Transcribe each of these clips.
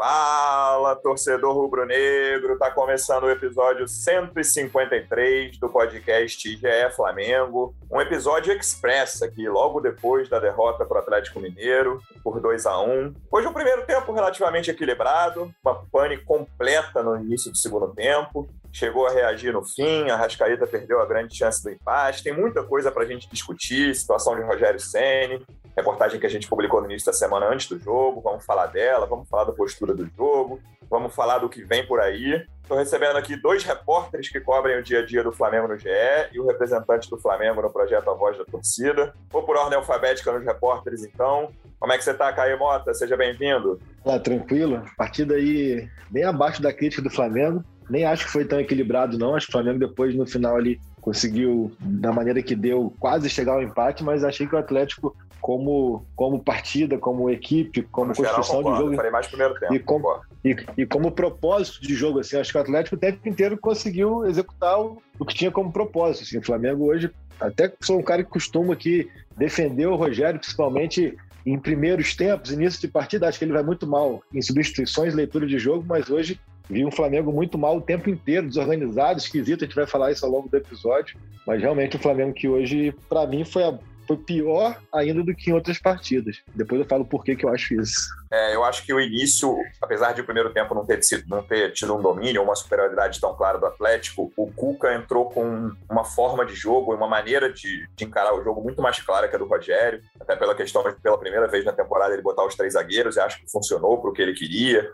Fala, torcedor rubro-negro! Tá começando o episódio 153 do podcast GE Flamengo. Um episódio express aqui, logo depois da derrota para o Atlético Mineiro, por 2 a 1 Hoje um primeiro tempo relativamente equilibrado, uma pane completa no início do segundo tempo. Chegou a reagir no fim, a Rascaíta perdeu a grande chance do empate. Tem muita coisa para a gente discutir, situação de Rogério Ceni, reportagem que a gente publicou no início da semana antes do jogo. Vamos falar dela, vamos falar da postura do jogo, vamos falar do que vem por aí. Estou recebendo aqui dois repórteres que cobrem o dia a dia do Flamengo no GE e o representante do Flamengo no projeto A Voz da Torcida. Vou por ordem alfabética nos repórteres, então. Como é que você está, Caio Mota? Seja bem-vindo. Ah, tranquilo. Partida aí bem abaixo da crítica do Flamengo. Nem acho que foi tão equilibrado, não. Acho que o Flamengo depois, no final ali, conseguiu, da maneira que deu, quase chegar ao empate, mas achei que o Atlético como, como partida, como equipe, como no construção geral, de jogo. Falei mais primeiro tempo. E como, e, e, como propósito de jogo, assim, acho que o Atlético o tempo inteiro conseguiu executar o, o que tinha como propósito. Assim, o Flamengo hoje, até sou um cara que costuma aqui defender o Rogério, principalmente em primeiros tempos, início de partida, acho que ele vai muito mal em substituições, leitura de jogo, mas hoje vi um Flamengo muito mal o tempo inteiro, desorganizado, esquisito, a gente vai falar isso ao longo do episódio, mas realmente o Flamengo que hoje, para mim, foi a foi pior ainda do que em outras partidas. Depois eu falo por que, que eu acho isso. É, eu acho que o início, apesar de o primeiro tempo não ter, sido, não ter tido um domínio, uma superioridade tão clara do Atlético, o Cuca entrou com uma forma de jogo, uma maneira de, de encarar o jogo muito mais clara que a do Rogério, até pela questão de, pela primeira vez na temporada, ele botar os três zagueiros, e acho que funcionou para o que ele queria.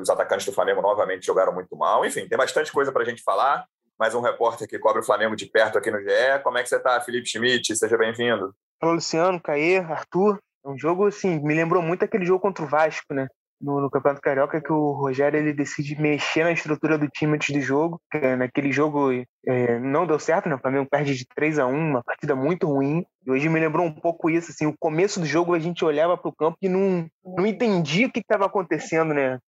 Os atacantes do Flamengo novamente jogaram muito mal. Enfim, tem bastante coisa para a gente falar mais um repórter que cobre o Flamengo de perto aqui no GE. Como é que você está, Felipe Schmidt? Seja bem-vindo. Fala, Luciano, Caê, Arthur. É um jogo, assim, me lembrou muito aquele jogo contra o Vasco, né? No, no, Campeonato Carioca, que o Rogério ele decide mexer na estrutura do time antes do jogo. naquele jogo é, não deu certo, né? O Flamengo perde de 3 a 1 uma partida muito ruim. E hoje me lembrou um pouco isso, assim, o começo do jogo a gente olhava para o campo e não, não entendia o que estava acontecendo, né?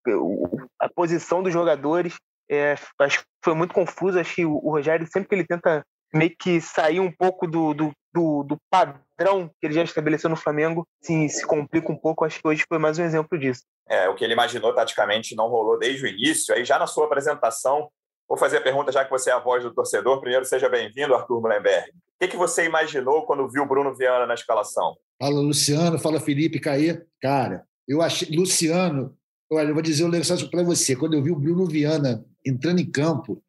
A posição dos jogadores. É, acho que foi muito confuso. Acho que o, o Rogério, sempre que ele tenta meio que sair um pouco do, do, do, do padrão que ele já estabeleceu no Flamengo, se, se complica um pouco. Acho que hoje foi mais um exemplo disso. É, o que ele imaginou taticamente não rolou desde o início. Aí já na sua apresentação, vou fazer a pergunta, já que você é a voz do torcedor. Primeiro, seja bem-vindo, Arthur Mullenberg. O que, que você imaginou quando viu o Bruno Viana na escalação? Fala, Luciano. Fala, Felipe, Caê. Cara, eu achei... Luciano, olha, eu vou dizer um negócio para você. Quando eu vi o Bruno Viana entrando em campo,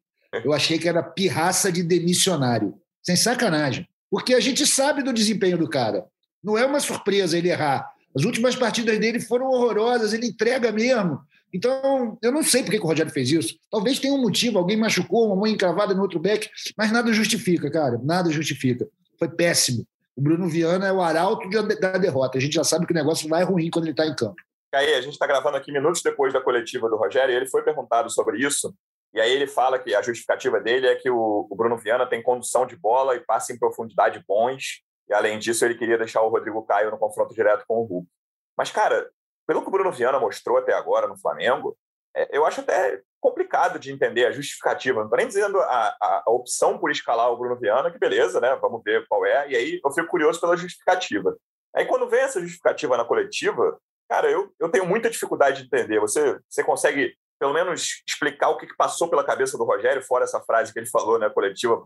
eu achei que era pirraça de demissionário. Sem sacanagem. Porque a gente sabe do desempenho do cara. Não é uma surpresa ele errar. As últimas partidas dele foram horrorosas, ele entrega mesmo. Então, eu não sei por que o Rogério fez isso. Talvez tenha um motivo, alguém machucou, uma mão encravada no outro back, mas nada justifica, cara. Nada justifica. Foi péssimo. O Bruno Viana é o arauto da derrota. A gente já sabe que o negócio vai ruim quando ele está em campo. Caí, a gente está gravando aqui minutos depois da coletiva do Rogério e ele foi perguntado sobre isso. E aí ele fala que a justificativa dele é que o, o Bruno Viana tem condução de bola e passe em profundidade bons. E além disso, ele queria deixar o Rodrigo Caio no confronto direto com o Hulk. Mas, cara, pelo que o Bruno Viana mostrou até agora no Flamengo, é, eu acho até complicado de entender a justificativa. Não estou nem dizendo a, a, a, opção por escalar o Bruno Viana, que beleza, né? Vamos ver qual é. E aí eu fico curioso pela justificativa. Aí quando vem essa justificativa na coletiva, cara, eu, eu tenho muita dificuldade de entender. Você, você consegue pelo menos explicar o que, passou pela cabeça do Rogério, fora essa frase que ele falou na né, coletiva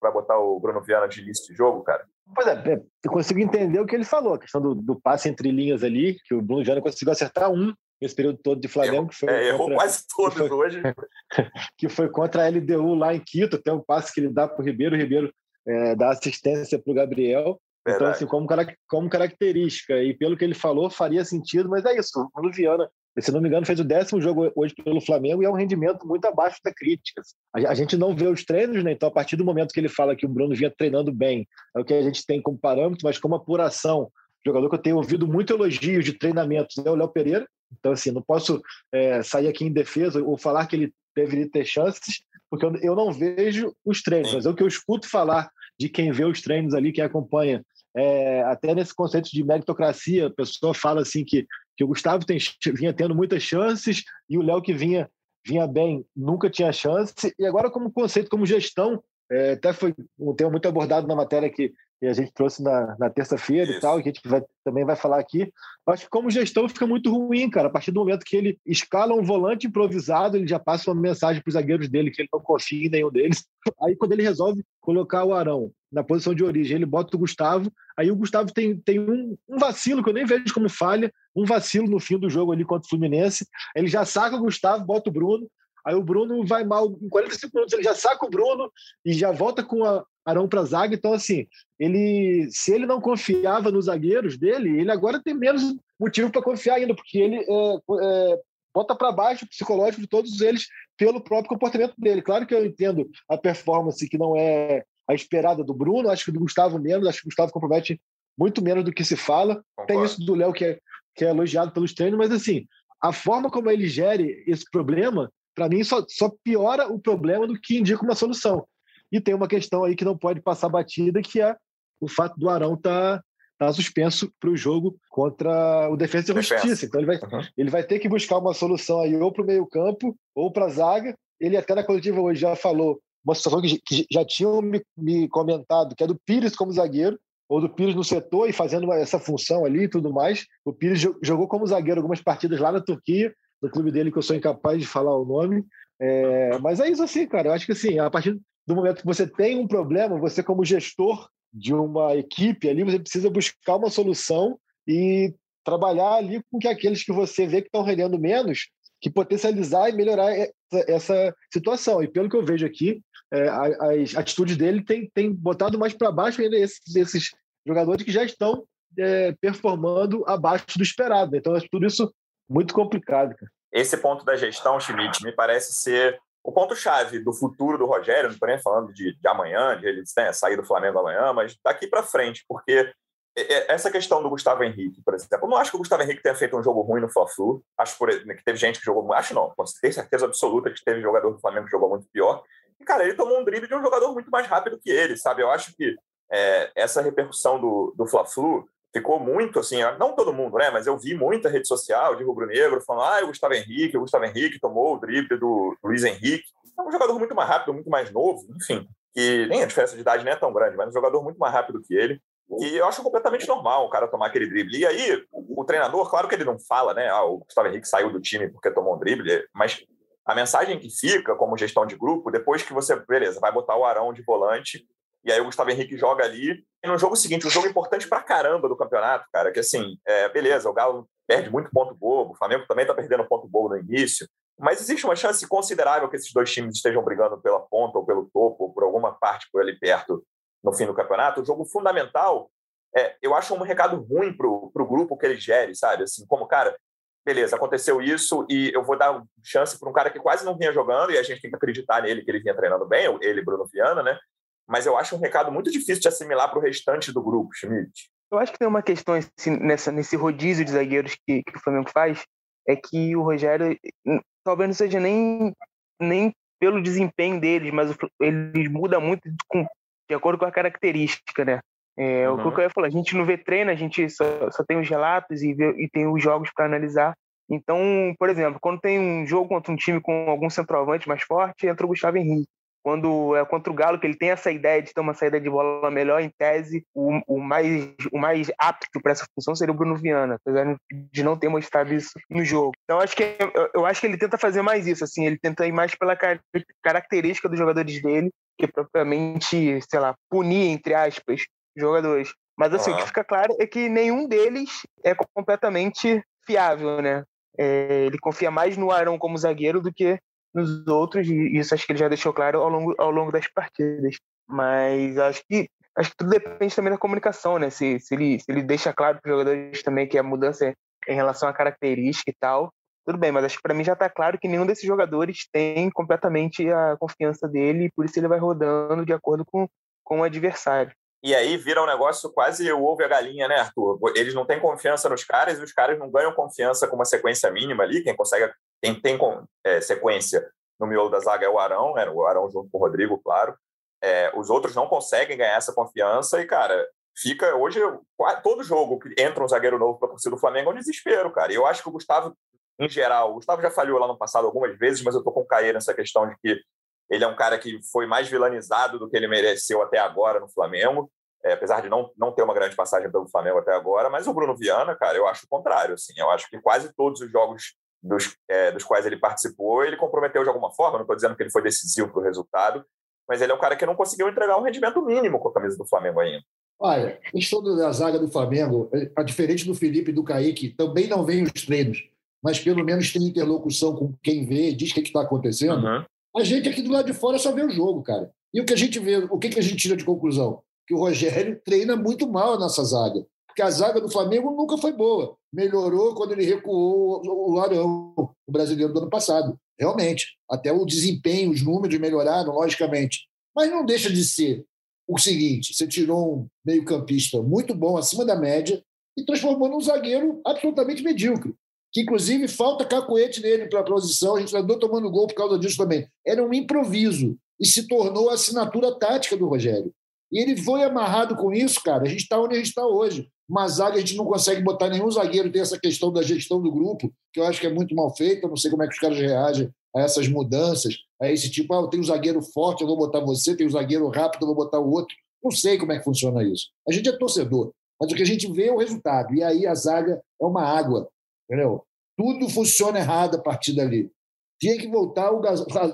para botar o Bruno Viana de início de jogo, cara? Pois é, é, eu consigo entender o que ele falou, a questão do, do passe entre linhas ali, que o Bruno Viana conseguiu acertar um nesse período todo de Flamengo. Errou, que foi é, errou quase todos foi, hoje. que foi contra a LDU lá em Quito, tem um passe que ele dá para o Ribeiro, o Ribeiro é, dá assistência para o Gabriel. Verdade. Então, assim, como, como característica, e pelo que ele falou, faria sentido, mas é isso. O Bruno Viana se não me engano, fez o décimo jogo hoje pelo Flamengo e é um rendimento muito abaixo da crítica. A gente não vê os treinos, né? Então, a partir do momento que ele fala que o Bruno vinha treinando bem, é o que a gente tem como parâmetro, mas como apuração, jogador que eu tenho ouvido muito elogios de treinamento é o Léo Pereira. Então, assim, não posso é, sair aqui em defesa ou falar que ele deveria ter chances, porque eu, eu não vejo os treinos, mas é o que eu escuto falar de quem vê os treinos ali, quem acompanha é, até nesse conceito de meritocracia, a pessoa fala assim que, que o Gustavo tem, vinha tendo muitas chances e o Léo que vinha vinha bem nunca tinha chance. E agora como conceito como gestão é, até foi um tema muito abordado na matéria que, que a gente trouxe na, na terça-feira e tal, que a gente vai, também vai falar aqui. Acho que como gestão fica muito ruim, cara. A partir do momento que ele escala um volante improvisado, ele já passa uma mensagem para os zagueiros dele que ele não confia em nenhum deles. Aí quando ele resolve colocar o Arão na posição de origem, ele bota o Gustavo. Aí o Gustavo tem, tem um, um vacilo que eu nem vejo como falha, um vacilo no fim do jogo ali contra o Fluminense. Ele já saca o Gustavo, bota o Bruno. Aí o Bruno vai mal em 45 minutos, ele já saca o Bruno e já volta com a Arão para a zaga. Então, assim, ele, se ele não confiava nos zagueiros dele, ele agora tem menos motivo para confiar ainda, porque ele é, é, bota para baixo o psicológico de todos eles pelo próprio comportamento dele. Claro que eu entendo a performance que não é a esperada do Bruno, acho que do Gustavo menos, acho que o Gustavo compromete muito menos do que se fala. Concordo. Tem isso do Léo que é, que é elogiado pelos treinos, mas assim, a forma como ele gere esse problema para mim, só, só piora o problema do que indica uma solução. E tem uma questão aí que não pode passar batida, que é o fato do Arão estar tá, tá suspenso para o jogo contra o Defesa e Justiça. Então ele vai, uhum. ele vai ter que buscar uma solução aí ou para o meio campo ou para a zaga. Ele até na coletiva hoje já falou uma situação que, que já tinham me, me, comentado, que é do Pires como zagueiro, ou do Pires no setor e fazendo essa função ali e tudo mais. O Pires jogou como zagueiro algumas partidas lá na Turquia, do clube dele que eu sou incapaz de falar o nome. É, mas é isso assim, cara. Eu acho que assim, a partir do momento que você tem um problema, você como gestor de uma equipe ali, você precisa buscar uma solução e trabalhar ali com que aqueles que você vê que estão rendendo menos, que potencializar e melhorar essa situação. E pelo que eu vejo aqui, é, as atitudes dele têm tem botado mais para baixo ainda esses, esses jogadores que já estão é, performando abaixo do esperado. Então, tudo isso muito complicado, cara. Esse ponto da gestão, Schmidt, me parece ser o ponto-chave do futuro do Rogério. Não estou nem falando de, de amanhã, de ele né, sair do Flamengo amanhã, mas daqui para frente, porque essa questão do Gustavo Henrique, por exemplo, eu não acho que o Gustavo Henrique tenha feito um jogo ruim no Fla-Flu. Acho que teve gente que jogou, acho não, tenho certeza absoluta que teve jogador do Flamengo que jogou muito pior. E cara, ele tomou um drible de um jogador muito mais rápido que ele, sabe? Eu acho que é, essa repercussão do, do Fla-Flu ficou muito assim, não todo mundo, né? Mas eu vi muita rede social de rubro-negro falando: ah, o Gustavo Henrique, o Gustavo Henrique tomou o drible do Luiz Henrique. É um jogador muito mais rápido, muito mais novo, enfim. Que nem a diferença de idade nem é tão grande, mas um jogador muito mais rápido que ele. E eu acho completamente normal o cara tomar aquele drible. E aí, o treinador, claro que ele não fala, né? Ah, o Gustavo Henrique saiu do time porque tomou um drible, mas a mensagem que fica como gestão de grupo, depois que você, beleza, vai botar o Arão de volante e aí o Gustavo Henrique joga ali. E no jogo seguinte, um jogo importante pra caramba do campeonato, cara, que assim, é, beleza, o Galo perde muito ponto bobo, o Flamengo também tá perdendo ponto bobo no início, mas existe uma chance considerável que esses dois times estejam brigando pela ponta ou pelo topo, ou por alguma parte por ali perto no fim do campeonato. O jogo fundamental, é, eu acho um recado ruim pro, pro grupo que ele gere, sabe? Assim, como, cara, beleza, aconteceu isso e eu vou dar chance para um cara que quase não vinha jogando e a gente tem que acreditar nele que ele vinha treinando bem, ele, Bruno Viana, né? Mas eu acho um recado muito difícil de assimilar para o restante do grupo, Schmidt. Eu acho que tem uma questão assim, nessa, nesse rodízio de zagueiros que, que o Flamengo faz, é que o Rogério talvez não seja nem, nem pelo desempenho deles, mas ele muda muito com, de acordo com a característica, né? É, uhum. O que eu ia falar, a gente não vê treino, a gente só, só tem os relatos e, vê, e tem os jogos para analisar. Então, por exemplo, quando tem um jogo contra um time com algum centroavante mais forte, entra o Gustavo Henrique quando é contra o Galo, que ele tem essa ideia de ter uma saída de bola melhor, em tese, o, o mais, o mais apto para essa função seria o Bruno Viana, apesar de não ter mostrado isso no jogo. Então, acho que, eu, eu acho que ele tenta fazer mais isso, assim, ele tenta ir mais pela car característica dos jogadores dele, que propriamente, sei lá, punir, entre aspas, jogadores. Mas, assim, o que fica claro é que nenhum deles é completamente fiável, né? É, ele confia mais no Arão como zagueiro do que nos outros, e isso acho que ele já deixou claro ao longo, ao longo das partidas. Mas acho que acho que tudo depende também da comunicação, né? Se, se, ele, se ele deixa claro para os jogadores também que a mudança é em relação à característica e tal, tudo bem, mas acho que para mim já está claro que nenhum desses jogadores tem completamente a confiança dele, e por isso ele vai rodando de acordo com, com o adversário. E aí vira um negócio quase o ovo e a galinha, né, Arthur? Eles não têm confiança nos caras e os caras não ganham confiança com uma sequência mínima ali. Quem consegue, quem tem é, sequência no miolo da zaga é o Arão, né? o Arão junto com o Rodrigo, claro. É, os outros não conseguem ganhar essa confiança e, cara, fica hoje todo jogo que entra um zagueiro novo para torcida do Flamengo é um desespero, cara. E eu acho que o Gustavo, em geral, o Gustavo já falhou lá no passado algumas vezes, mas eu tô com o Caê nessa questão de que ele é um cara que foi mais vilanizado do que ele mereceu até agora no Flamengo. é, apesar de não, não ter uma grande passagem pelo Flamengo até agora, mas o Bruno Viana, cara, eu acho o contrário. Assim, eu acho que quase todos os jogos dos, é, dos quais ele participou, ele comprometeu de alguma forma. Não estou dizendo que ele foi decisivo para o resultado, mas ele é um cara que não conseguiu entregar um rendimento mínimo com a camisa do Flamengo ainda. Olha, a questão da zaga do Flamengo, a diferente do Felipe e do Kaique, também não vem os treinos, mas pelo menos tem interlocução com quem vê, diz o que está acontecendo. Uhum. A gente aqui do lado de fora só vê o jogo, cara. E o que a gente vê, o que, que a gente tira de conclusão? Que o Rogério treina muito mal a nossa zaga. Porque a zaga do Flamengo nunca foi boa. Melhorou quando ele recuou o Arão, o brasileiro do ano passado. Realmente. Até o desempenho, os números melhoraram, logicamente. Mas não deixa de ser o seguinte: você tirou um meio-campista muito bom, acima da média, e transformou num zagueiro absolutamente medíocre. Que, inclusive, falta cacoete nele para a posição. A gente andou tomando gol por causa disso também. Era um improviso e se tornou a assinatura tática do Rogério. E ele foi amarrado com isso, cara. A gente está onde a gente está hoje. Uma zaga a gente não consegue botar nenhum zagueiro. Tem essa questão da gestão do grupo, que eu acho que é muito mal feita. Não sei como é que os caras reagem a essas mudanças, a esse tipo, ah, tem um zagueiro forte, eu vou botar você, tem um zagueiro rápido, eu vou botar o outro. Não sei como é que funciona isso. A gente é torcedor, mas o que a gente vê é o resultado. E aí a zaga é uma água, entendeu? Tudo funciona errado a partir dali. Tinha que voltar o,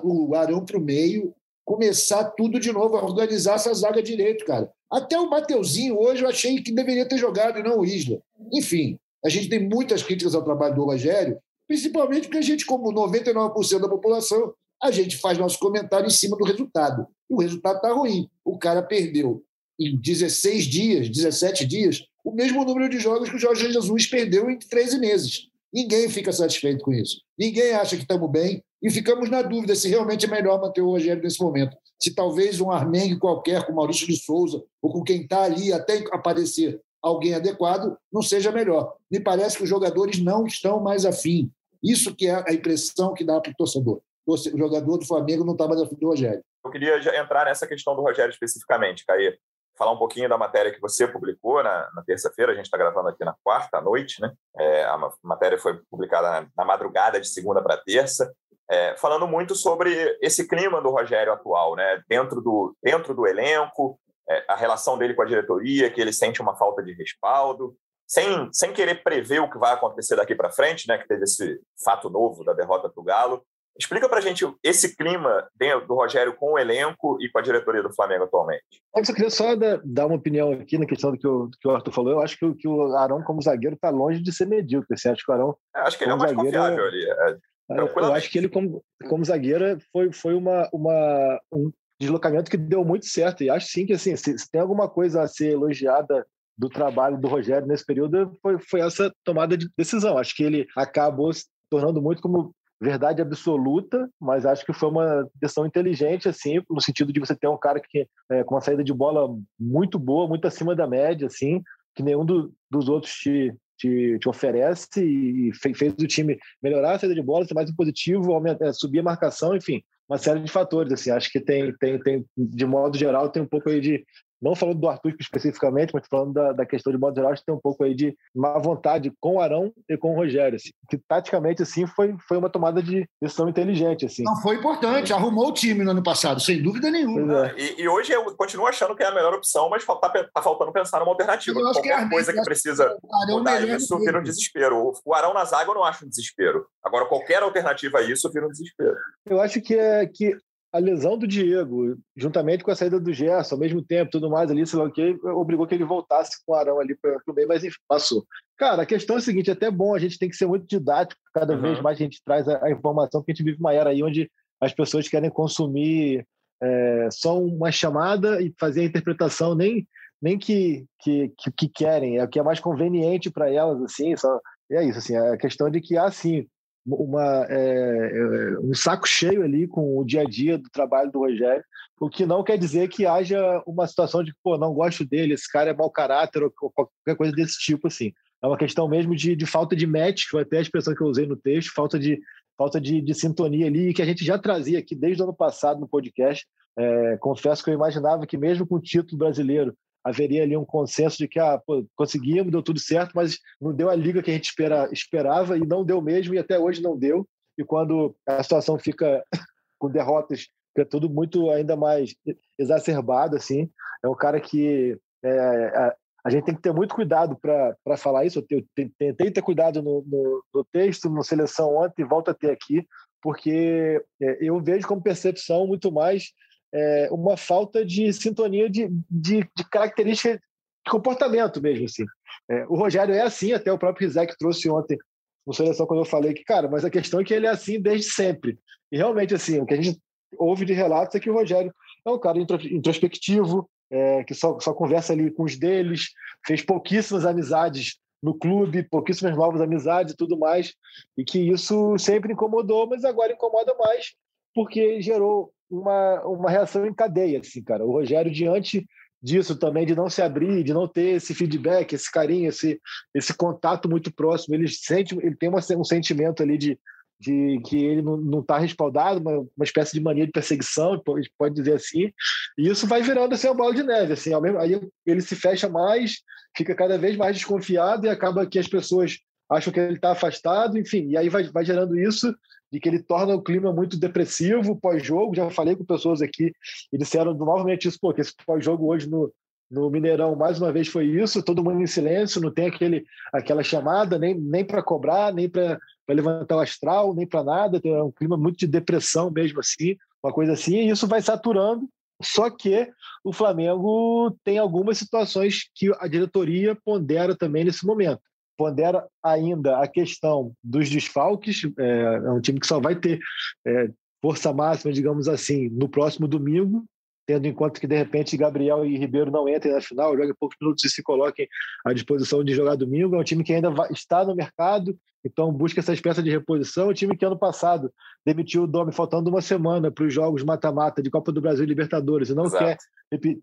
o Arão para o meio, começar tudo de novo, organizar essa zaga direito, cara. Até o Mateuzinho hoje eu achei que deveria ter jogado e não o Isla. Enfim, a gente tem muitas críticas ao trabalho do Rogério, principalmente porque a gente, como 99% da população, a gente faz nosso comentário em cima do resultado. E o resultado está ruim. O cara perdeu em 16 dias, 17 dias, o mesmo número de jogos que o Jorge Jesus perdeu em 13 meses. Ninguém fica satisfeito com isso. Ninguém acha que estamos bem e ficamos na dúvida se realmente é melhor manter o Rogério nesse momento. Se talvez um Armengue qualquer, com Maurício de Souza, ou com quem está ali até aparecer alguém adequado, não seja melhor. Me parece que os jogadores não estão mais afim. Isso que é a impressão que dá para o torcedor. O jogador do Flamengo não está mais afim do Rogério. Eu queria entrar nessa questão do Rogério especificamente, Caí. Falar um pouquinho da matéria que você publicou na, na terça-feira, a gente está gravando aqui na quarta à noite, né? É, a matéria foi publicada na, na madrugada de segunda para terça, é, falando muito sobre esse clima do Rogério atual, né? Dentro do, dentro do elenco, é, a relação dele com a diretoria, que ele sente uma falta de respaldo, sem, sem querer prever o que vai acontecer daqui para frente, né, que teve esse fato novo da derrota para o Galo. Explica para a gente esse clima do Rogério com o elenco e com a diretoria do Flamengo atualmente. Eu só queria só dar uma opinião aqui na questão do que o, que o Arthur falou. Eu acho que, que o Arão, como zagueiro, está longe de ser medíocre. Você acha que o Arão. É, acho que ele é o mais zagueiro, confiável ali. É eu acho que ele, como, como zagueiro, foi, foi uma, uma, um deslocamento que deu muito certo. E acho sim que assim, se, se tem alguma coisa a ser elogiada do trabalho do Rogério nesse período foi, foi essa tomada de decisão. Acho que ele acabou se tornando muito como verdade absoluta, mas acho que foi uma decisão inteligente, assim, no sentido de você ter um cara que é, com uma saída de bola muito boa, muito acima da média, assim, que nenhum do, dos outros te, te, te, oferece e fez, fez, o time melhorar a saída de bola, ser mais positivo, aumentar, é, subir a marcação, enfim, uma série de fatores, assim, acho que tem, tem, tem, de modo geral, tem um pouco aí de não falando do Arthur especificamente, mas falando da, da questão de modo geral, acho que tem um pouco aí de má vontade com o Arão e com o Rogério, assim, que taticamente, assim, foi, foi uma tomada de decisão inteligente, assim. Não, foi importante, arrumou o time no ano passado, sem dúvida nenhuma. É. E, e, hoje eu continuo achando que é a melhor opção, mas tá, tá faltando pensar numa alternativa. Qualquer que é coisa que precisa mudar isso vira um desespero. O Arão na zaga eu não acho um desespero. Agora, qualquer alternativa a isso vira um desespero. Eu acho que é que a lesão do Diego, juntamente com a saída do Gerson, ao mesmo tempo, tudo mais ali, sei lá o que, obrigou que ele voltasse com o Arão ali para o meio, mas enfim, passou. Cara, a questão é a seguinte: é até bom, a gente tem que ser muito didático, cada uhum. vez mais a gente traz a, a, informação, porque a gente vive uma era aí onde as pessoas querem consumir é, só uma chamada e fazer a interpretação nem, nem que, que, que, que querem, é o que é mais conveniente para elas, assim, só, é isso, assim, a questão de que, assim, uma, é, é, um saco cheio ali com o dia a dia do trabalho do Rogério, o que não quer dizer que haja uma situação de, pô, não gosto dele, esse cara é mau caráter ou qualquer coisa desse tipo, assim. É uma questão mesmo de, de falta de match, foi até a expressão que eu usei no texto, falta de, falta de, de sintonia ali, que a gente já trazia aqui desde o ano passado no podcast. É, confesso que eu imaginava que mesmo com o título brasileiro haveria ali um consenso de que ah, pô, conseguimos, deu tudo certo, mas não deu a liga que a gente espera, esperava e não deu mesmo, e até hoje não deu. E quando a situação fica com derrotas, fica tudo muito ainda mais exacerbado, assim. É um cara que é, a, a, gente tem que ter muito cuidado para falar isso. Eu, tentei ter cuidado no, no, no, texto, no seleção ontem, e a ter aqui, porque é, eu vejo como percepção muito mais é, uma falta de sintonia de, de, de característica de comportamento mesmo. Assim. É, o Rogério é assim, até o próprio Rizek trouxe ontem no Seleção quando eu falei que, cara, mas a questão é que ele é assim desde sempre. E realmente, assim, o que a gente ouve de relatos é que o Rogério é um cara introspectivo, é, que só, só conversa ali com os deles, fez pouquíssimas amizades no clube, pouquíssimas novas amizades e tudo mais, e que isso sempre incomodou, mas agora incomoda mais porque gerou uma, uma reação em cadeia, assim, cara. O Rogério, diante disso também, de não se abrir, de não ter esse feedback, esse carinho, esse, esse contato muito próximo, ele sente, ele tem uma, um sentimento ali de, de que ele não está respaldado, uma, uma espécie de mania de perseguição, pode, pode dizer assim, e isso vai virando assim uma bola de neve, assim, mesmo, aí ele se fecha mais, fica cada vez mais desconfiado e acaba que as pessoas acham que ele está afastado, enfim, e aí vai, vai gerando isso de que ele torna o clima muito depressivo pós-jogo. Já falei com pessoas aqui e disseram novamente isso, porque esse pós-jogo hoje no, no Mineirão, mais uma vez foi isso, todo mundo em silêncio, não tem aquele, aquela chamada nem, nem para cobrar, nem para levantar o astral, nem para nada, tem um clima muito de depressão mesmo assim, uma coisa assim, e isso vai saturando. Só que o Flamengo tem algumas situações que a diretoria pondera também nesse momento pondera ainda a questão dos desfalques. É, é um time que só vai ter é, força máxima, digamos assim, no próximo domingo, tendo em conta que, de repente, Gabriel e Ribeiro não entrem na final, joguem poucos minutos e se coloquem à disposição de jogar domingo. É um time que ainda vai, está no mercado, então busca essas peças de reposição. O time que ano passado demitiu o Domi faltando uma semana para os jogos mata-mata de Copa do Brasil e Libertadores e não Exato. quer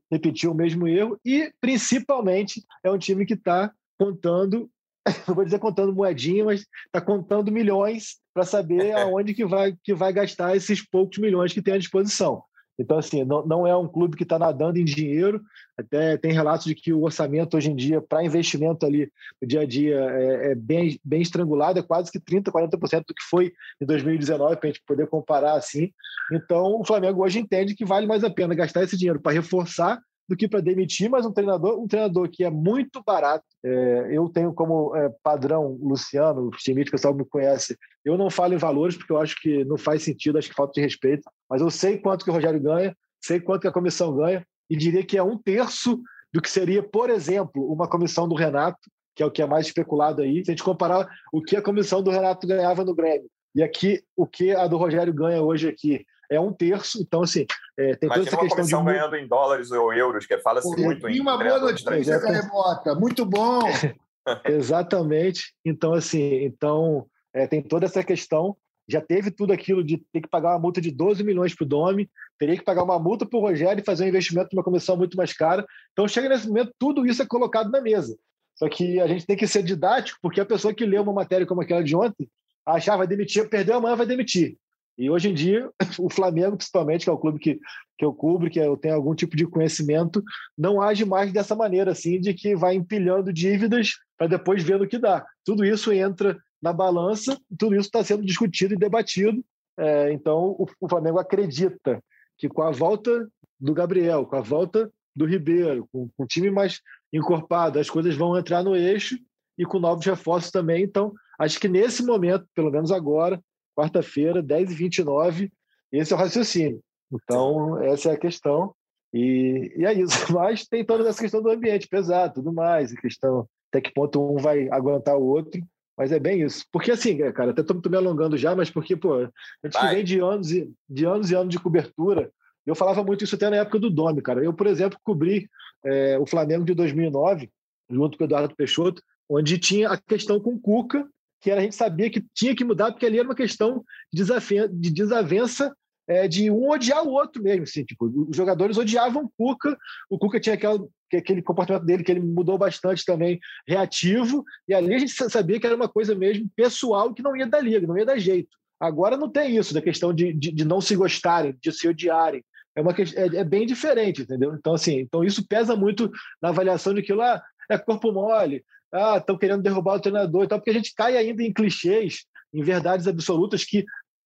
repetir o mesmo erro. E, principalmente, é um time que está contando não vou dizer contando moedinha, mas está contando milhões para saber aonde que vai, que vai gastar esses poucos milhões que tem à disposição. Então, assim, não, não é um clube que está nadando em dinheiro. Até tem relatos de que o orçamento hoje em dia, para investimento ali no dia a dia, é, é, bem, bem estrangulado, é quase que 30%, 40% do que foi em 2019, para a gente poder comparar assim. Então, o Flamengo hoje entende que vale mais a pena gastar esse dinheiro para reforçar do que para demitir, mas um treinador, um treinador que é muito barato. É, eu tenho como é, padrão Luciano, o time que o pessoal me conhece. Eu não falo em valores porque eu acho que não faz sentido, acho que falta de respeito. Mas eu sei quanto que o Rogério ganha, sei quanto que a comissão ganha e diria que é um terço do que seria, por exemplo, uma comissão do Renato, que é o que é mais especulado aí. Se a gente comparar o que a comissão do Renato ganhava no Grêmio e aqui o que a do Rogério ganha hoje aqui é um terço. Então, assim, é, tem toda essa questão de. ganhando em dólares ou euros, que fala-se muito em. uma boa notícia, Mota. Muito bom. Exatamente. Então, assim, então é, tem toda essa questão. Já teve tudo aquilo de ter que pagar uma multa de 12 milhões para o Domi, teria que pagar uma multa para o Rogério e fazer um investimento numa comissão muito mais cara. Então, chega nesse momento, tudo isso é colocado na mesa. Só que a gente tem que ser didático, porque a pessoa que lê uma matéria como aquela de ontem achar, vai demitir, perdeu amanhã, vai demitir. E hoje em dia, o Flamengo, principalmente, que é o clube que, que eu cubro, que eu tenho algum tipo de conhecimento, não age mais dessa maneira, assim, de que vai empilhando dívidas para depois ver no que dá. Tudo isso entra na balança, tudo isso está sendo discutido e debatido. É, então, o, o Flamengo acredita que com a volta do Gabriel, com a volta do Ribeiro, com, com o time mais encorpado, as coisas vão entrar no eixo e com novos reforços também. Então, acho que nesse momento, pelo menos agora, quarta-feira, 10h29. Esse é o raciocínio. Então, essa é a questão. E, e é isso. Mas tem toda essa questão do ambiente pesado, tudo mais, a questão até que ponto um vai aguentar o outro. Mas é bem isso. Porque assim, cara, até estou me alongando já, mas porque, pô, a gente vem de anos, e, de anos e anos de cobertura. Eu falava muito isso até na época do Domi, cara. Eu, por exemplo, cobri é, o Flamengo de 2009, junto com o Eduardo Peixoto, onde tinha a questão com o Cuca que a gente sabia que tinha que mudar, porque ali era uma questão de, de desavença é, de um odiar o outro mesmo. Assim, tipo, os jogadores odiavam o Cuca, o Cuca tinha aquela, aquele comportamento dele que ele mudou bastante também, reativo, e ali a gente sabia que era uma coisa mesmo pessoal que não ia dar liga, não ia dar jeito. Agora não tem isso, da questão de, de, de não se gostarem, de se odiarem. É, uma, é, é, bem diferente, entendeu? Então, assim, então isso pesa muito na avaliação de que lá é corpo mole, ah, estão querendo derrubar o treinador e tal, porque a gente cai ainda em clichês, em verdades absolutas que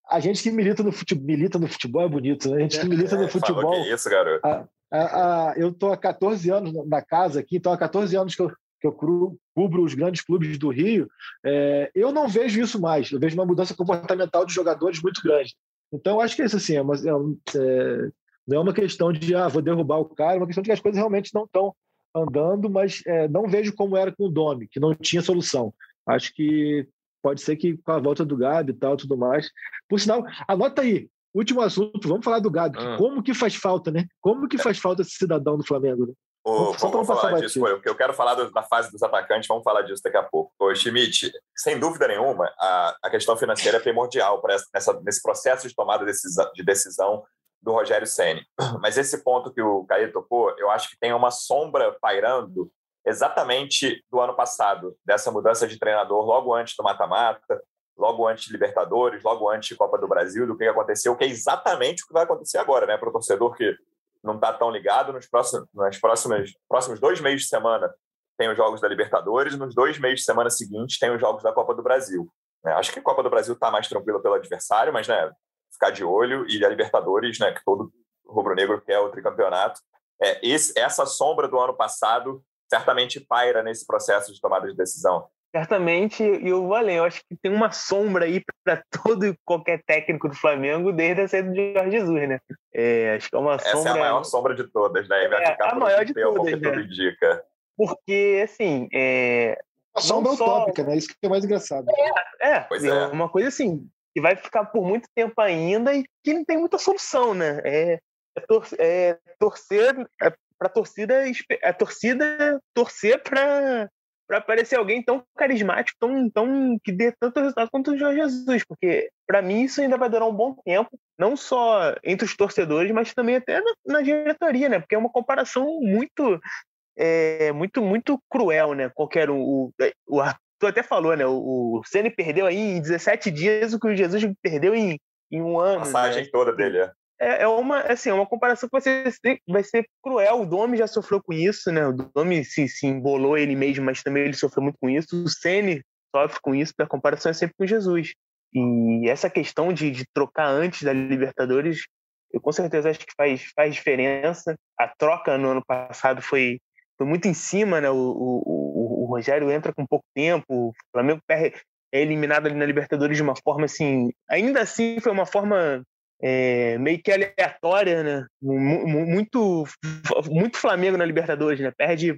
a gente que milita no futebol, milita no futebol é bonito, né? A gente que milita no futebol. Que isso, garoto. A, a, a, eu estou há 14 anos na casa aqui, então há 14 anos que eu, que eu cubro os grandes clubes do Rio, é, eu não vejo isso mais. Eu vejo uma mudança comportamental de jogadores muito grande. Então, acho que isso assim, é uma, é, é, não é uma questão de ah, vou derrubar o cara, é uma questão de que as coisas realmente não estão andando, mas é, não vejo como era com o Domi, que não tinha solução. Acho que pode ser que com a volta do Gabi e tal, tudo mais. Por sinal, anota aí, último assunto, vamos falar do Gabi. Ah. Como que faz falta, né? Como que faz falta esse cidadão do Flamengo, né? vamos, vamos falar disso, porque eu quero falar da fase dos atacantes, vamos falar disso daqui a pouco. Ô, Schmidt, sem dúvida nenhuma, a, a questão financeira é primordial para essa, nesse processo de tomada de decisão do Rogério Ceni. Mas esse ponto que o Caio tocou, eu acho que tem uma sombra pairando exatamente do ano passado, dessa mudança de treinador logo antes do mata-mata, logo antes Libertadores, logo antes Copa do Brasil, do que aconteceu, que é exatamente o que vai acontecer agora, né? Para o torcedor que não está tão ligado, nos próximos, nas próximas, próximos dois meses de semana tem os jogos da Libertadores, nos dois meses de semana seguintes tem os jogos da Copa do Brasil. Né? Acho que a Copa do Brasil está mais tranquila pelo adversário, mas né, ficar de olho, e a Libertadores, né, que todo rubro-negro quer o tricampeonato. É, esse, essa sombra do ano passado certamente paira nesse processo de tomada de decisão. Certamente, e eu vou além, eu acho que tem uma sombra aí para todo e qualquer técnico do Flamengo desde a saída de Jorge Jesus, né? É, acho que é uma Essa sombra... é a maior sombra de todas, né? Vai é, a maior de tempo, todas, né? tudo indica. Porque, assim, é... A sombra só... utópica, né? Isso que é mais engraçado. É, é, pois é. é. Uma coisa assim, que vai ficar por muito tempo ainda e que não tem muita solução, né? É, é, tor é torcer é para torcida, a torcida torcer para para aparecer alguém tão carismático, tão, tão que dê tanto resultado quanto o Jorge Jesus, porque para mim isso ainda vai durar um bom tempo, não só entre os torcedores, mas também até na, na diretoria, né? Porque é uma comparação muito é, muito muito cruel, né? Qualquer um, o, o tu até falou, né? O, o Ceni perdeu aí em 17 dias o que o Jesus perdeu em, em um ano. A passagem né? toda dele, é. É, é uma, assim, é uma comparação que vai ser, vai ser cruel. O Domi já sofreu com isso, né? O Domi se, se embolou ele mesmo, mas também ele sofreu muito com isso. O Ceni sofre com isso, a comparação é sempre com Jesus. E essa questão de, de trocar antes da Libertadores, eu com certeza acho que faz, faz diferença. A troca no ano passado foi, foi muito em cima, né? O, o, Rogério entra com pouco tempo, o Flamengo é eliminado ali na Libertadores de uma forma assim, ainda assim foi uma forma é, meio que aleatória, né? Muito, muito Flamengo na Libertadores, né? Perde,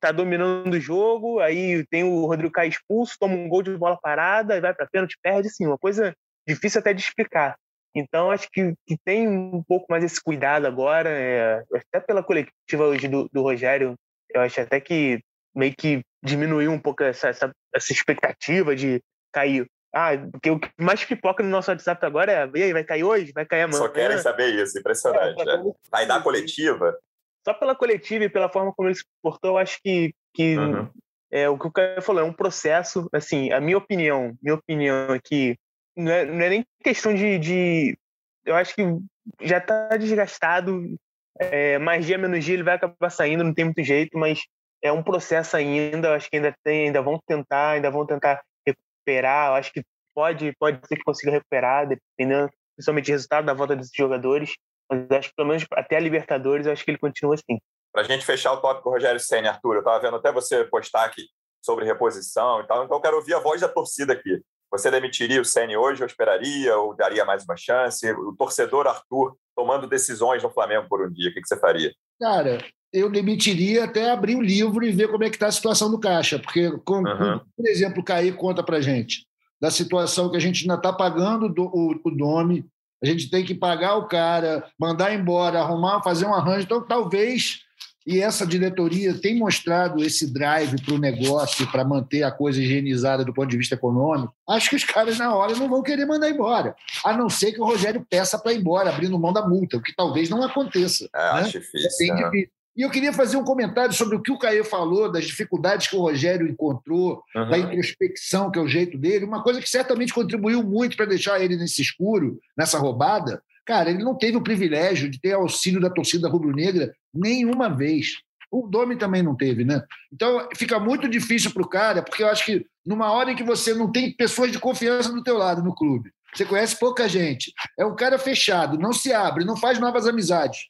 tá dominando o jogo, aí tem o Rodrigo Caio expulso, toma um gol de bola parada, vai para pênalti, perde, assim, uma coisa difícil até de explicar. Então, acho que, que tem um pouco mais esse cuidado agora, é, até pela coletiva hoje do, do, Rogério, eu acho até que meio que diminuiu um pouco essa, essa, essa expectativa de cair. Ah, porque o que mais pipoca no nosso WhatsApp agora é e aí, vai cair hoje? Vai cair amanhã? Só querem saber isso, impressionante. É, é. Vai dar coletiva? Só pela coletiva e pela forma como ele se comportou, eu acho que, que uhum. é, o que o cara falou é um processo, assim, a minha opinião, minha opinião é que não é, não é nem questão de, de. Eu acho que já está desgastado. É, mais dia, menos dia, ele vai acabar saindo, não tem muito jeito, mas é um processo ainda. Acho que ainda tem, ainda vão tentar, ainda vão tentar recuperar. Eu acho que pode, pode ser que consiga recuperar, dependendo principalmente do resultado da volta desses jogadores. Mas acho que pelo menos até a Libertadores, eu acho que ele continua assim. Para a gente fechar o tópico Rogério Senna, Arthur, eu estava vendo até você postar aqui sobre reposição e tal, então eu quero ouvir a voz da torcida aqui. Você demitiria o Ceni hoje, ou esperaria, ou daria mais uma chance? O torcedor Arthur tomando decisões no Flamengo por um dia, o que, você faria? Cara, eu demitiria até abrir o livro e ver como é que está a situação do caixa, porque, com, uhum. por exemplo, o Caí conta para gente da situação que a gente ainda está pagando do, o, o Domi, a gente tem que pagar o cara, mandar embora, arrumar, fazer um arranjo. Então, talvez e essa diretoria tem mostrado esse drive para o negócio, para manter a coisa higienizada do ponto de vista econômico. Acho que os caras, na hora, não vão querer mandar embora. A não ser que o Rogério peça para ir embora, abrindo mão da multa, o que talvez não aconteça. É, né? acho difícil. É difícil. E eu queria fazer um comentário sobre o que o Caê falou, das dificuldades que o Rogério encontrou, uhum. da introspecção, que é o jeito dele, uma coisa que certamente contribuiu muito para deixar ele nesse escuro, nessa roubada, Cara, ele não teve o privilégio de ter auxílio da torcida rubro-negra nenhuma vez. O Domi também não teve, né? Então fica muito difícil para o cara, porque eu acho que numa hora em que você não tem pessoas de confiança do teu lado no clube, você conhece pouca gente, é um cara fechado, não se abre, não faz novas amizades.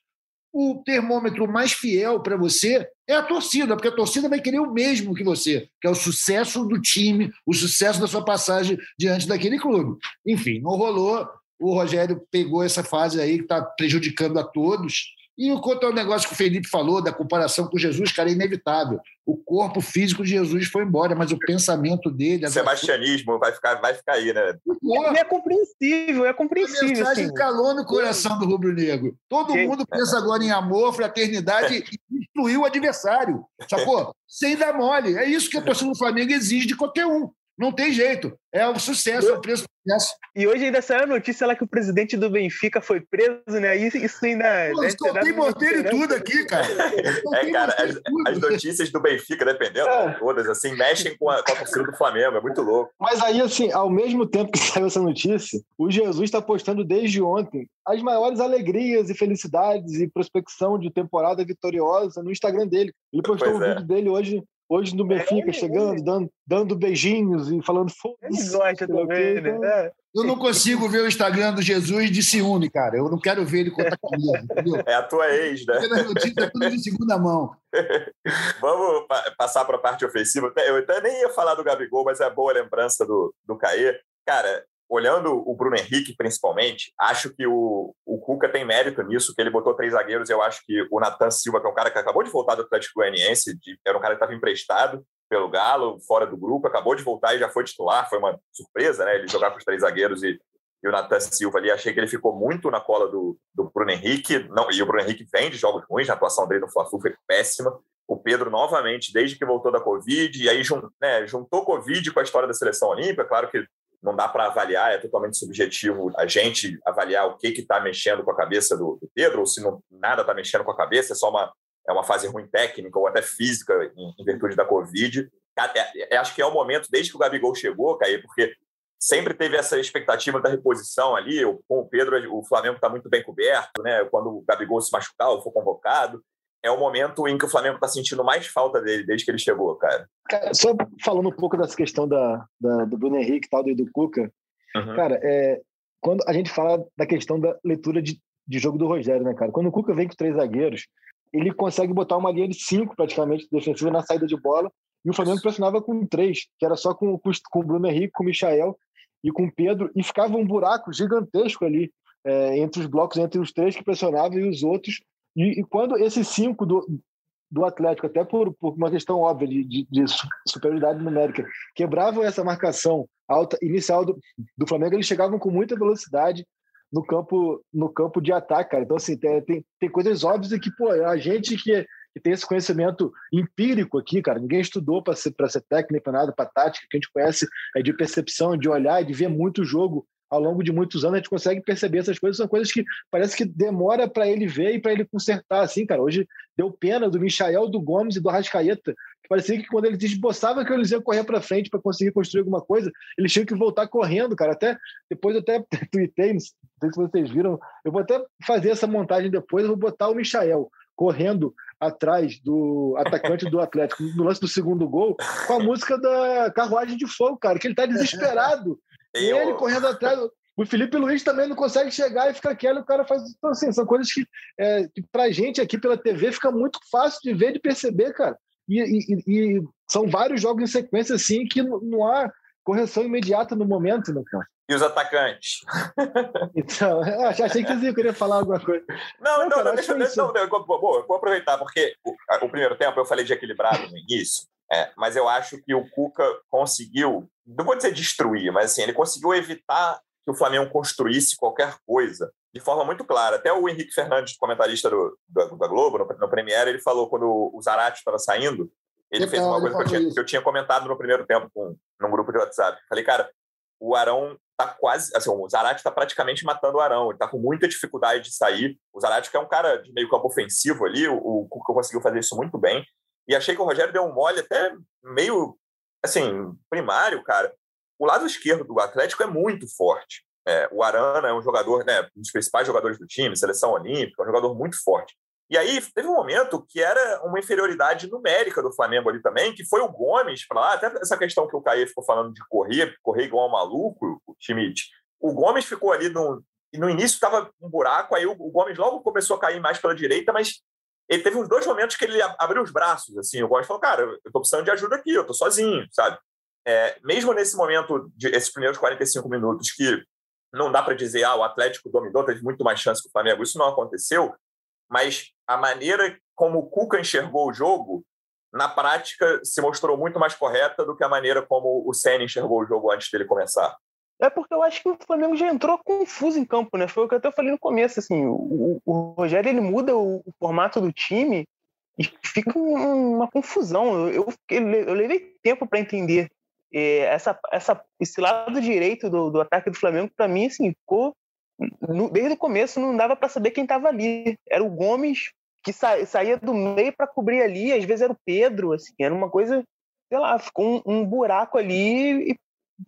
O termômetro mais fiel para você é a torcida, porque a torcida vai querer o mesmo que você, que é o sucesso do time, o sucesso da sua passagem diante daquele clube. Enfim, não rolou. O Rogério pegou essa fase aí que está prejudicando a todos e quanto ao negócio que o Felipe falou, da comparação com Jesus, cara, é inevitável. O corpo físico de Jesus foi embora, mas o pensamento dele. Sebastianismo vai ficar, vai ficar aí, né? É, é compreensível, é compreensível. A mensagem assim. calou no coração do rubro-negro. Todo Sim. mundo pensa agora em amor, fraternidade e destruir o adversário. Sacou? Sem dar mole. É isso que a torcida do Flamengo exige de qualquer um. Não tem jeito. É o sucesso, é o preço sucesso. E hoje ainda saiu a notícia lá que o presidente do Benfica foi preso, né? Isso, isso ainda. Pô, só tem morteiro e tudo aqui, cara. É, cara, as, as, notícias do Benfica, dependendo, é. todas, assim, mexem com a, com a torcida do Flamengo. É muito louco. Mas aí, assim, ao mesmo tempo que saiu essa notícia, o Jesus está postando desde ontem as maiores alegrias e felicidades e prospecção de temporada vitoriosa no Instagram dele. Ele postou pois um é. vídeo dele hoje Hoje no é, Benfica, é, chegando, dando, dando beijinhos e falando foda-se. Ele gosta também, né? Então, é. Eu não consigo ver o Instagram do Jesus de ciúme, cara. Eu não quero ver ele contar comigo, entendeu? É a tua ex, né? Notícias é tudo de segunda mão. Vamos passar para a parte ofensiva. Eu até nem ia falar do Gabigol, mas é boa lembrança do, do Caê. Cara, olhando o Bruno Henrique, principalmente, acho que o, o Cuca tem mérito nisso, que ele botou três zagueiros. Eu acho que o Natan Silva, que é um cara que acabou de voltar do Atlético Goianiense, era um cara que estava emprestado pelo Galo, fora do grupo, acabou de voltar e já foi titular. Foi uma surpresa, né? Ele jogar com os três zagueiros e, e o Natan Silva ali. Achei que ele ficou muito na cola do, do Bruno Henrique. Não, e o Bruno Henrique vem de jogos ruins, a atuação dele no Fla-Flu foi péssima. O Pedro, novamente, desde que voltou da Covid, e aí né, juntou Covid com a história da seleção olímpica. Claro que não dá para avaliar, é totalmente subjetivo a gente avaliar o que está mexendo com a cabeça do, do, Pedro, ou se não, nada está mexendo com a cabeça, é só uma, é uma fase ruim técnica ou até física em, em virtude da Covid. É, é, acho que é o momento, desde que o Gabigol chegou, Caí, porque sempre teve essa expectativa da reposição ali. Com o Pedro, o Flamengo está muito bem coberto, né? Quando o Gabigol se machucar ou for convocado, é o momento em que o Flamengo está sentindo mais falta dele desde que ele chegou, cara. cara só falando um pouco dessa questão da, da do Bruno Henrique e tal, do, do Cuca, uhum. cara, é, quando a gente fala da questão da leitura de, de jogo do Rogério, né, cara? Quando o Cuca vem com três zagueiros, ele consegue botar uma linha de cinco praticamente defensiva na saída de bola e o Flamengo pressionava com três, que era só com, com o Bruno Henrique, com o Michael e com o Pedro, e ficava um buraco gigantesco ali é, entre os blocos, entre os três que pressionavam e os outros e, e quando esses cinco do, do Atlético, até por, por uma questão óbvia de, de, de, superioridade numérica, quebravam essa marcação alta inicial do, do Flamengo, eles chegavam com muita velocidade no campo no campo de ataque, cara. Então, assim, tem, tem, tem coisas óbvias que, pô, a gente que, que tem esse conhecimento empírico aqui, cara, ninguém estudou para ser, ser técnico, nada, para tática, que a gente conhece é de percepção, de olhar, de ver muito jogo ao longo de muitos anos a gente consegue perceber essas coisas, são coisas que parece que demora para ele ver e para ele consertar, assim, cara. Hoje deu pena do Michael, do Gomes e do Arrascaeta, que parecia que quando eles esboçavam que eles iam correr para frente para conseguir construir alguma coisa, eles tinham que voltar correndo, cara. Até depois eu até tuitei, não sei se vocês viram, eu vou até fazer essa montagem depois, eu vou botar o Michael correndo atrás do atacante do Atlético no lance do segundo gol com a música da carruagem de fogo, cara, que ele tá desesperado. E ele correndo atrás. O Felipe Luiz também não consegue chegar e fica quieto, o cara faz. Então, assim, são coisas que, é, que pra gente aqui pela TV fica muito fácil de ver, de perceber, cara. E, e, e são vários jogos em sequência, assim, que não há correção imediata no momento, né, cara? E os atacantes? Então, achei que você queria falar alguma coisa. Não, não, não, não deixa, deixa, não, não, vou, vou aproveitar, porque o, o primeiro tempo eu falei de equilibrado no início, é, mas eu acho que o Cuca conseguiu, não vou dizer destruir, mas assim, ele conseguiu evitar que o Flamengo construísse qualquer coisa de forma muito clara. Até o Henrique Fernandes, comentarista do, do da Globo, no, no Premiere, ele falou quando o Zarate estava saindo, ele então, fez uma coisa que eu, tinha, que eu, tinha, comentado no primeiro tempo com, num grupo de WhatsApp. Falei, cara, o Arão tá quase. Assim, o Zarate está praticamente matando o Arão. Ele está com muita dificuldade de sair. O Zarate, que é um cara de meio campo ofensivo ali, o, o Cuca conseguiu fazer isso muito bem. E achei que o Rogério deu um mole até meio, assim, primário, cara. O lado esquerdo do Atlético é muito forte. É, o Arana é um jogador, né, um dos principais jogadores do time, seleção olímpica, um jogador muito forte. E aí teve um momento que era uma inferioridade numérica do Flamengo ali também, que foi o Gomes para lá, até essa questão que o Caê ficou falando de correr, correr igual um maluco, o time. O Gomes ficou ali no, no início estava um buraco, aí o, Gomes logo começou a cair mais pela direita, mas ele teve uns dois momentos que ele abriu os braços, assim, o Gomes falou, cara, eu estou precisando de ajuda aqui, eu estou sozinho, sabe? É, mesmo nesse momento, de, esses primeiros 45 minutos, que não dá para dizer, ah, o Atlético dominou, teve muito mais chance que o Flamengo, isso não aconteceu, mas a maneira como o Cuca enxergou o jogo, na prática, se mostrou muito mais correta do que a maneira como o Senna enxergou o jogo antes dele começar. É porque eu acho que o Flamengo já entrou confuso em campo, né? Foi o que eu até falei no começo, assim, o, o Rogério ele muda o, o, formato do time e fica uma confusão. Eu, eu, eu levei tempo para entender é, essa, essa, esse lado direito do, do ataque do Flamengo, para mim, assim, ficou no, desde o começo não dava para saber quem estava ali. Era o Gomes que sa, saía do meio para cobrir ali, às vezes era o Pedro, assim, era uma coisa, sei lá, ficou um, um buraco ali e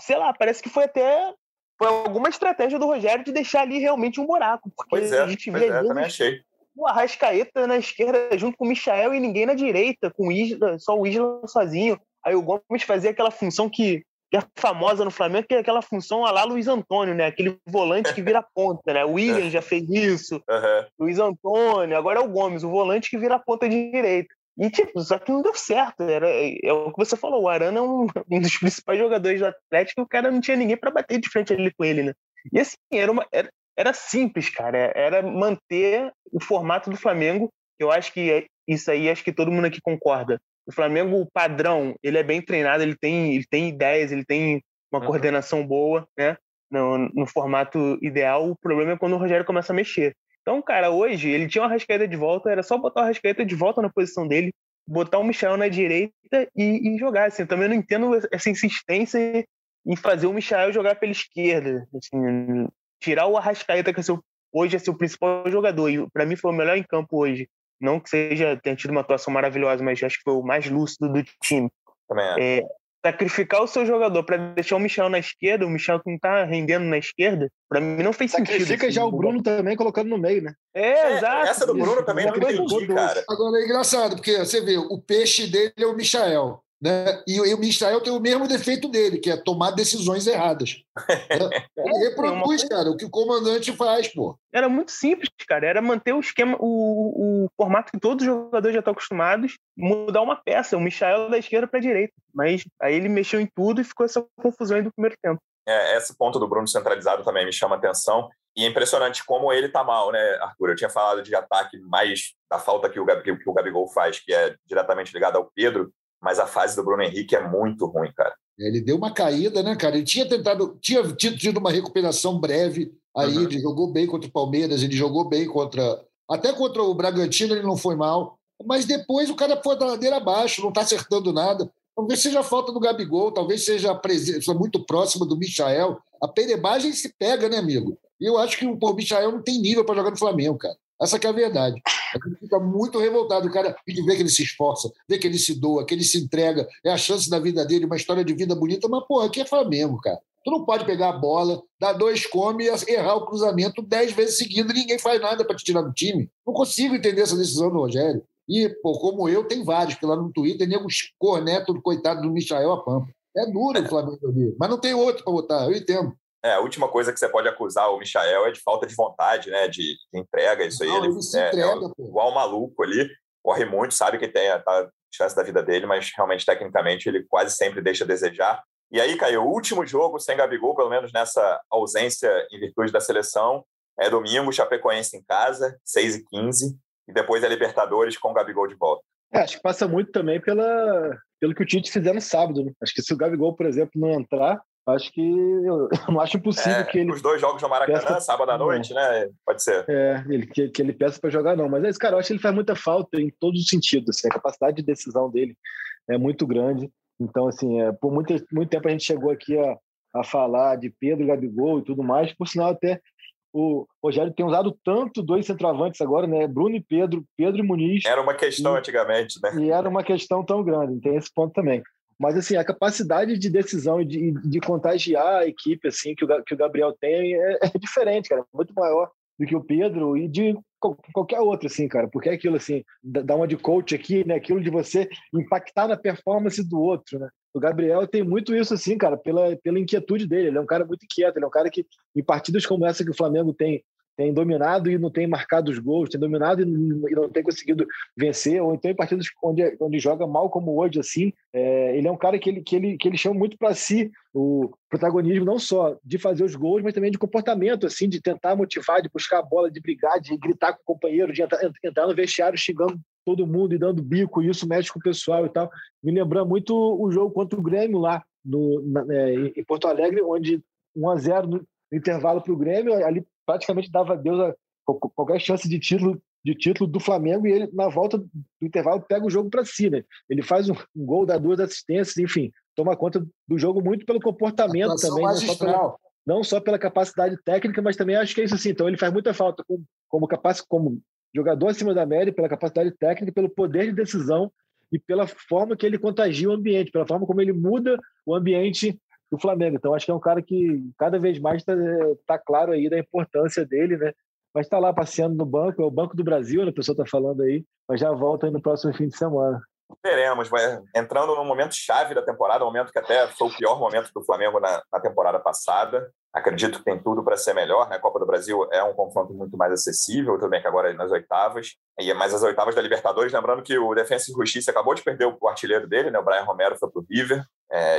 sei lá, parece que foi até foi alguma estratégia do Rogério de deixar ali realmente um buraco. Porque pois é, a gente vê é, também achei. O Arrascaeta na esquerda junto com o Michael e ninguém na direita, com o Isla, só o Isla sozinho. Aí o Gomes fazia aquela função que, que é famosa no Flamengo, que é aquela função lá Luiz Antônio, né? Aquele volante que vira ponta, né? O William já fez isso, uhum. Luiz Antônio, agora é o Gomes, o volante que vira ponta de direita. E, tipo, só que não deu certo. Era, é o que você falou, o Arana é um, um dos principais jogadores do Atlético e o cara não tinha ninguém para bater de frente ali com ele, né? E assim, era, uma, era, era simples, cara. Era manter o formato do Flamengo. Eu acho que é, isso aí, acho que todo mundo aqui concorda. O Flamengo, o padrão, ele é bem treinado, ele tem, ele tem ideias, ele tem uma uhum. coordenação boa, né? No, no formato ideal. O problema é quando o Rogério começa a mexer. Então, cara, hoje ele tinha uma rascaeta de volta, era só botar o rascaeta de volta na posição dele, botar o Michel na direita e, e jogar. Assim, eu também não entendo essa insistência em fazer o Michel jogar pela esquerda. Assim, tirar o Arrascaeta, que é seu, hoje é seu principal jogador, e para mim foi o melhor em campo hoje. Não que seja tenha tido uma atuação maravilhosa, mas acho que foi o mais lúcido do time. Também é. é sacrificar o seu jogador para deixar o Michel na esquerda, o Michel que não tá rendendo na esquerda, para mim não fez Sacrifica sentido. Sacrifica já o Bruno também colocando no meio, né? É, é exato. Essa do Bruno também não entendi, cara. Agora é engraçado, porque você vê, o peixe dele é o Michael. Né? E, e o Michael tem o mesmo defeito dele, que é tomar decisões erradas. Né? Ele reproduz, cara, o que o comandante faz, pô. Era muito simples, cara. Era manter o esquema, o, o formato que todos os jogadores já estão acostumados, mudar uma peça, o Michael da esquerda para a direita. Mas aí ele mexeu em tudo e ficou essa confusão aí do primeiro tempo. É, esse ponto do Bruno centralizado também me chama atenção. E é impressionante como ele tá mal, né, Arthur? Eu tinha falado de ataque mais da falta que o, que o Gabigol faz, que é diretamente ligado ao Pedro mas a fase do Bruno Henrique é muito ruim, cara. Ele deu uma caída, né, cara? Ele tinha tentado, tinha tido uma recuperação breve aí, uhum. ele jogou bem contra o Palmeiras, ele jogou bem contra. Até contra o Bragantino ele não foi mal, mas depois o cara foi da ladeira abaixo, não está acertando nada. Talvez seja a falta do Gabigol, talvez seja a presença muito próxima do Michael. A perebagem se pega, né, amigo? E eu acho que o Michael não tem nível para jogar no Flamengo, cara. Essa é a verdade. A gente fica muito revoltado. O cara vê que ele se esforça, vê que ele se doa, que ele se entrega. É a chance da vida dele, uma história de vida bonita. Mas, porra, aqui é Flamengo, cara. Tu não pode pegar a bola, dar dois come e errar o cruzamento dez vezes seguido e ninguém faz nada para te tirar do time. Não consigo entender essa decisão do Rogério. E, pô, como eu, tem vários, porque lá no Twitter, nego corneto do coitado do Michael a Pampa. É duro o Flamengo ali, mas não tem outro para botar, eu entendo. É, a última coisa que você pode acusar o Michael é de falta de vontade, né? De, de entrega, isso aí. Não, ele, ele se é, entrega, é, igual maluco ali. Corre muito, sabe que tem a, a chance da vida dele, mas realmente, tecnicamente, ele quase sempre deixa a desejar. E aí, Caio, o último jogo sem Gabigol, pelo menos nessa ausência em virtude da seleção, é domingo, Chapecoense em casa, 6 e 15 e depois é Libertadores com o Gabigol de volta. É, acho que passa muito também pela, pelo que o Tite fizer no sábado. Né? Acho que se o Gabigol, por exemplo, não entrar, acho que eu, não acho impossível é, que ele. Os dois jogos no Maracanã, peça... sábado à noite, né? Pode ser. É, ele, que, que ele peça para jogar, não. Mas esse cara, eu acho que ele faz muita falta em todos os sentidos. Assim, a capacidade de decisão dele é muito grande. Então, assim, é, por muito, muito tempo a gente chegou aqui a, a falar de Pedro, Gabigol e tudo mais. Por sinal, até o Rogério tem usado tanto dois centroavantes agora, né? Bruno e Pedro, Pedro e Muniz. Era uma questão e, antigamente, né? E era uma questão tão grande, tem esse ponto também. Mas, assim, a capacidade de decisão e de, de contagiar a equipe, assim, que o, que o Gabriel tem é, é diferente, cara. Muito maior do que o Pedro e de qualquer outro, assim, cara. Porque é aquilo, assim, dá uma de coach aqui, né? Aquilo de você impactar na performance do outro, né? o Gabriel tem muito isso, assim, cara, pela, pela inquietude dele. Ele é um cara muito inquieto, ele é um cara que, em partidas como essa que o Flamengo tem, tem dominado e não tem marcado os gols, tem dominado e não tem conseguido vencer, ou então em partidas onde, onde joga mal como hoje, assim, é, ele é um cara que ele, que ele, que ele chama muito para si o protagonismo, não só de fazer os gols, mas também de comportamento, assim, de tentar motivar, de buscar a bola, de brigar, de gritar com o companheiro, de entrar, entrar no vestiário xingando todo mundo e dando bico, e isso mexe com o pessoal e tal. Me lembra muito o jogo contra o Grêmio lá no, na, é, em Porto Alegre, onde 1 a 0 no intervalo para o Grêmio, ali praticamente dava Deus a qualquer chance de título de título do Flamengo e ele na volta do intervalo pega o jogo para si, né? Ele faz um, um, gol, dá duas assistências, enfim, toma conta do jogo muito pelo comportamento também, não só, pela, não só, pela, capacidade técnica, mas também acho que é isso assim. Então ele faz muita falta como como, capac, como jogador acima da média, pela capacidade técnica, pelo poder de decisão e pela forma que ele contagia o ambiente, pela forma como ele muda o ambiente do Flamengo. Então, acho que é um cara que cada vez mais está tá claro aí da importância dele, né? Mas está lá passeando no banco, é o Banco do Brasil, né? a pessoa está falando aí, mas já volta no próximo fim de semana. Veremos, vai entrando no momento chave da temporada, um momento que até foi o pior momento do Flamengo na, na temporada passada. Acredito que tem tudo para ser melhor. Né? A Copa do Brasil é um confronto muito mais acessível, bem que agora é nas oitavas. E mais as oitavas da Libertadores, lembrando que o Defensa e Justiça acabou de perder o artilheiro dele, né? o Brian Romero foi para o River.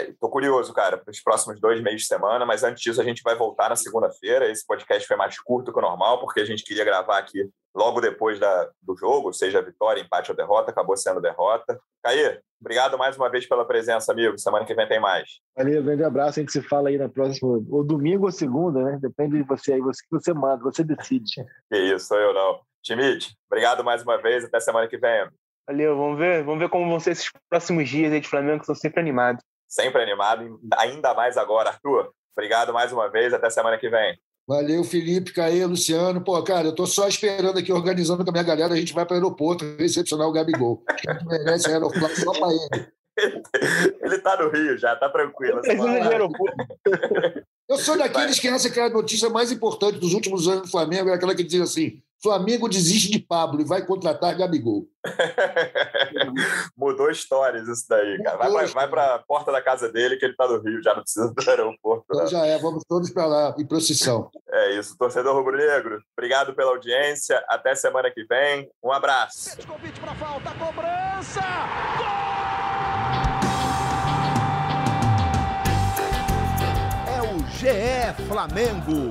Estou é, curioso, cara, para os próximos dois meses de semana, mas antes disso a gente vai voltar na segunda-feira. Esse podcast foi mais curto que o normal, porque a gente queria gravar aqui logo depois da, do jogo, seja vitória, empate ou derrota, acabou sendo derrota. Caí, obrigado mais uma vez pela presença, amigo. Semana que vem tem mais. Valeu, grande abraço. A gente se fala aí na próxima, ou domingo ou segunda, né? Depende de você aí, você que você manda, você decide. Que isso, sou eu não. Timite, obrigado mais uma vez. Até semana que vem. Valeu, vamos ver, vamos ver como vão ser esses próximos dias aí de Flamengo, que são sempre animados sempre animado, ainda mais agora. Arthur, obrigado mais uma vez, até semana que vem. Valeu, Felipe, Caê, Luciano. Pô, cara, eu tô só esperando aqui, organizando com a minha galera, a gente vai para o aeroporto recepcionar o Gabigol. Quem merece aeroporto só para ele. Ele tá no Rio já, tá tranquilo. Precisa de aeroporto. Eu sou daqueles que acha que a notícia mais importante dos últimos anos do Flamengo é aquela que diz assim: Flamengo desiste de Pablo e vai contratar Gabigol. Mudou histórias isso daí, cara. Vai, vai, vai para a porta da casa dele, que ele está no Rio, já não precisa do aeroporto. Então já é, vamos todos para lá, em procissão. É isso, torcedor rubro-negro. Obrigado pela audiência. Até semana que vem. Um abraço. Convite para falta, cobrança! Gol! É o GE Flamengo.